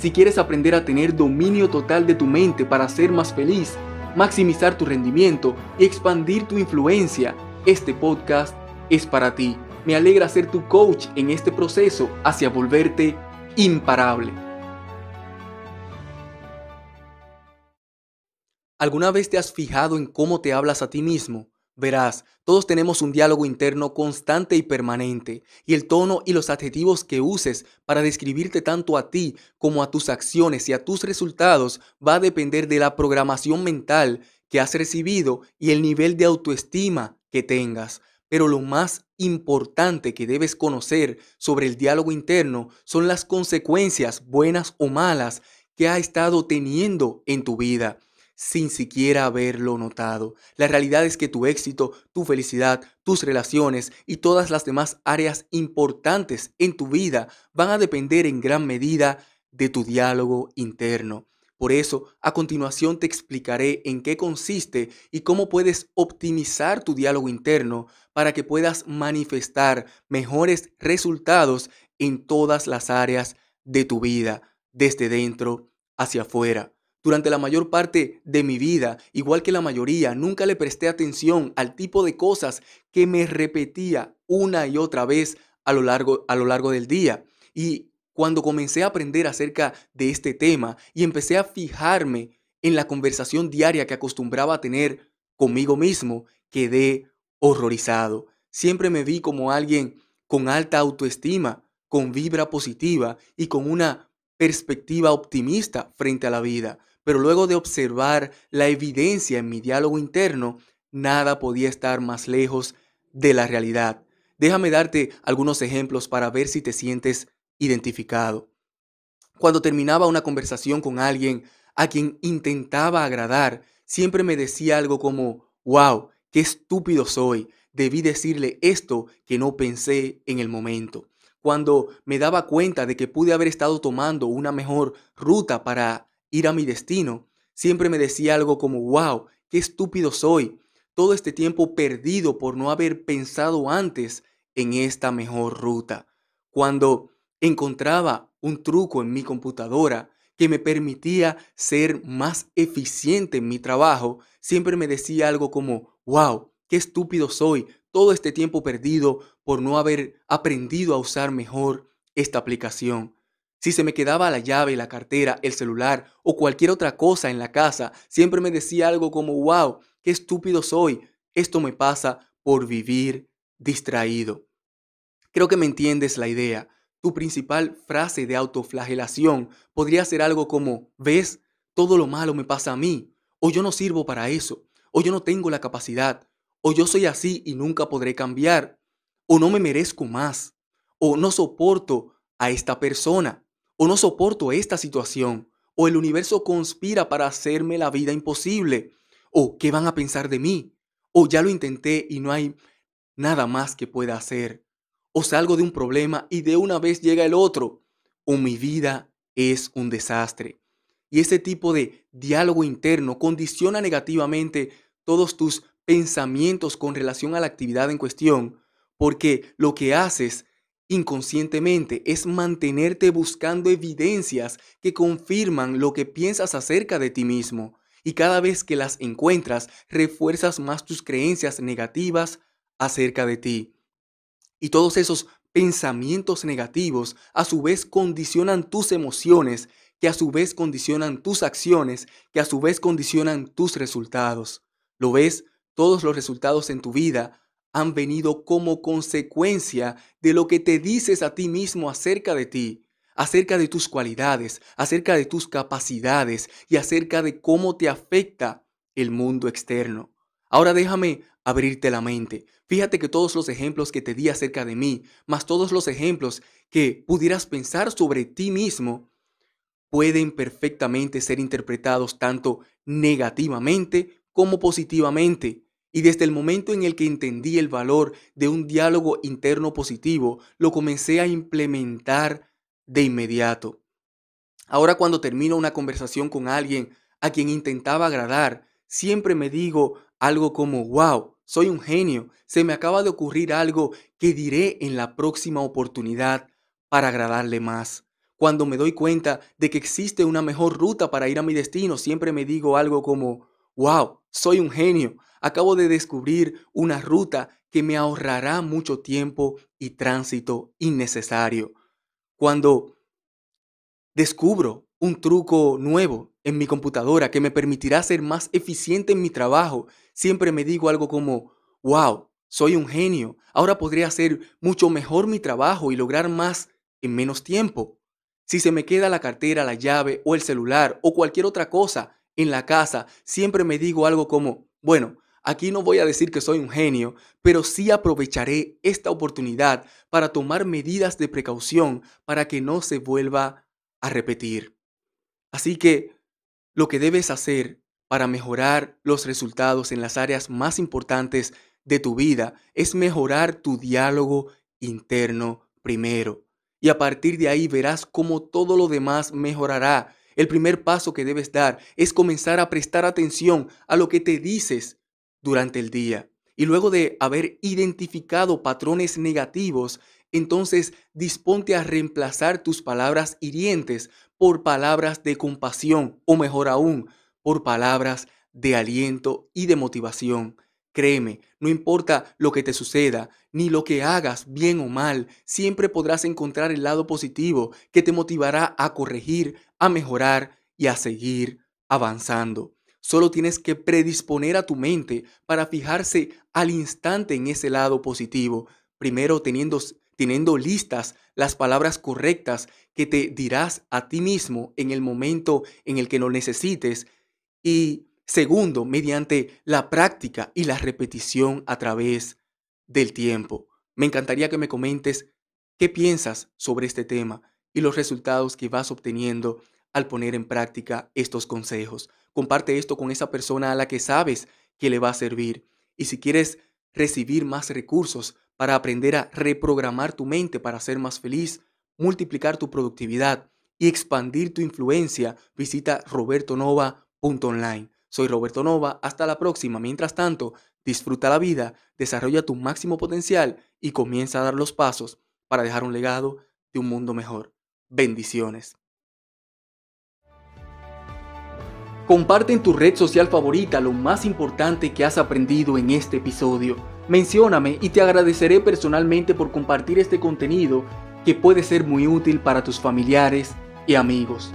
Si quieres aprender a tener dominio total de tu mente para ser más feliz, maximizar tu rendimiento y expandir tu influencia, este podcast es para ti. Me alegra ser tu coach en este proceso hacia volverte imparable. ¿Alguna vez te has fijado en cómo te hablas a ti mismo? Verás, todos tenemos un diálogo interno constante y permanente, y el tono y los adjetivos que uses para describirte tanto a ti como a tus acciones y a tus resultados va a depender de la programación mental que has recibido y el nivel de autoestima que tengas. Pero lo más importante que debes conocer sobre el diálogo interno son las consecuencias, buenas o malas, que ha estado teniendo en tu vida sin siquiera haberlo notado. La realidad es que tu éxito, tu felicidad, tus relaciones y todas las demás áreas importantes en tu vida van a depender en gran medida de tu diálogo interno. Por eso, a continuación te explicaré en qué consiste y cómo puedes optimizar tu diálogo interno para que puedas manifestar mejores resultados en todas las áreas de tu vida, desde dentro hacia afuera. Durante la mayor parte de mi vida, igual que la mayoría, nunca le presté atención al tipo de cosas que me repetía una y otra vez a lo largo, a lo largo del día. Y cuando comencé a aprender acerca de este tema y empecé a fijarme en la conversación diaria que acostumbraba a tener conmigo mismo, quedé horrorizado. Siempre me vi como alguien con alta autoestima, con vibra positiva y con una perspectiva optimista frente a la vida pero luego de observar la evidencia en mi diálogo interno, nada podía estar más lejos de la realidad. Déjame darte algunos ejemplos para ver si te sientes identificado. Cuando terminaba una conversación con alguien a quien intentaba agradar, siempre me decía algo como, wow, qué estúpido soy, debí decirle esto que no pensé en el momento. Cuando me daba cuenta de que pude haber estado tomando una mejor ruta para ir a mi destino, siempre me decía algo como, wow, qué estúpido soy, todo este tiempo perdido por no haber pensado antes en esta mejor ruta. Cuando encontraba un truco en mi computadora que me permitía ser más eficiente en mi trabajo, siempre me decía algo como, wow, qué estúpido soy, todo este tiempo perdido por no haber aprendido a usar mejor esta aplicación. Si se me quedaba la llave, la cartera, el celular o cualquier otra cosa en la casa, siempre me decía algo como, wow, qué estúpido soy. Esto me pasa por vivir distraído. Creo que me entiendes la idea. Tu principal frase de autoflagelación podría ser algo como, ves, todo lo malo me pasa a mí, o yo no sirvo para eso, o yo no tengo la capacidad, o yo soy así y nunca podré cambiar, o no me merezco más, o no soporto a esta persona o no soporto esta situación, o el universo conspira para hacerme la vida imposible, o qué van a pensar de mí, o ya lo intenté y no hay nada más que pueda hacer, o salgo de un problema y de una vez llega el otro, o mi vida es un desastre. Y ese tipo de diálogo interno condiciona negativamente todos tus pensamientos con relación a la actividad en cuestión, porque lo que haces inconscientemente es mantenerte buscando evidencias que confirman lo que piensas acerca de ti mismo. Y cada vez que las encuentras, refuerzas más tus creencias negativas acerca de ti. Y todos esos pensamientos negativos a su vez condicionan tus emociones, que a su vez condicionan tus acciones, que a su vez condicionan tus resultados. ¿Lo ves? Todos los resultados en tu vida han venido como consecuencia de lo que te dices a ti mismo acerca de ti, acerca de tus cualidades, acerca de tus capacidades y acerca de cómo te afecta el mundo externo. Ahora déjame abrirte la mente. Fíjate que todos los ejemplos que te di acerca de mí, más todos los ejemplos que pudieras pensar sobre ti mismo, pueden perfectamente ser interpretados tanto negativamente como positivamente. Y desde el momento en el que entendí el valor de un diálogo interno positivo, lo comencé a implementar de inmediato. Ahora cuando termino una conversación con alguien a quien intentaba agradar, siempre me digo algo como, wow, soy un genio, se me acaba de ocurrir algo que diré en la próxima oportunidad para agradarle más. Cuando me doy cuenta de que existe una mejor ruta para ir a mi destino, siempre me digo algo como, wow, soy un genio, acabo de descubrir una ruta que me ahorrará mucho tiempo y tránsito innecesario. Cuando descubro un truco nuevo en mi computadora que me permitirá ser más eficiente en mi trabajo, siempre me digo algo como, wow, soy un genio, ahora podré hacer mucho mejor mi trabajo y lograr más en menos tiempo. Si se me queda la cartera, la llave o el celular o cualquier otra cosa en la casa, siempre me digo algo como, bueno, aquí no voy a decir que soy un genio, pero sí aprovecharé esta oportunidad para tomar medidas de precaución para que no se vuelva a repetir. Así que lo que debes hacer para mejorar los resultados en las áreas más importantes de tu vida es mejorar tu diálogo interno primero. Y a partir de ahí verás cómo todo lo demás mejorará. El primer paso que debes dar es comenzar a prestar atención a lo que te dices durante el día. Y luego de haber identificado patrones negativos, entonces disponte a reemplazar tus palabras hirientes por palabras de compasión o mejor aún, por palabras de aliento y de motivación. Créeme, no importa lo que te suceda, ni lo que hagas, bien o mal, siempre podrás encontrar el lado positivo que te motivará a corregir, a mejorar y a seguir avanzando. Solo tienes que predisponer a tu mente para fijarse al instante en ese lado positivo, primero teniendo, teniendo listas las palabras correctas que te dirás a ti mismo en el momento en el que lo necesites y segundo, mediante la práctica y la repetición a través del tiempo. Me encantaría que me comentes qué piensas sobre este tema y los resultados que vas obteniendo al poner en práctica estos consejos. Comparte esto con esa persona a la que sabes que le va a servir. Y si quieres recibir más recursos para aprender a reprogramar tu mente para ser más feliz, multiplicar tu productividad y expandir tu influencia, visita robertonova.online. Soy Roberto Nova, hasta la próxima. Mientras tanto, disfruta la vida, desarrolla tu máximo potencial y comienza a dar los pasos para dejar un legado de un mundo mejor. Bendiciones. Comparte en tu red social favorita lo más importante que has aprendido en este episodio. Mencióname y te agradeceré personalmente por compartir este contenido que puede ser muy útil para tus familiares y amigos.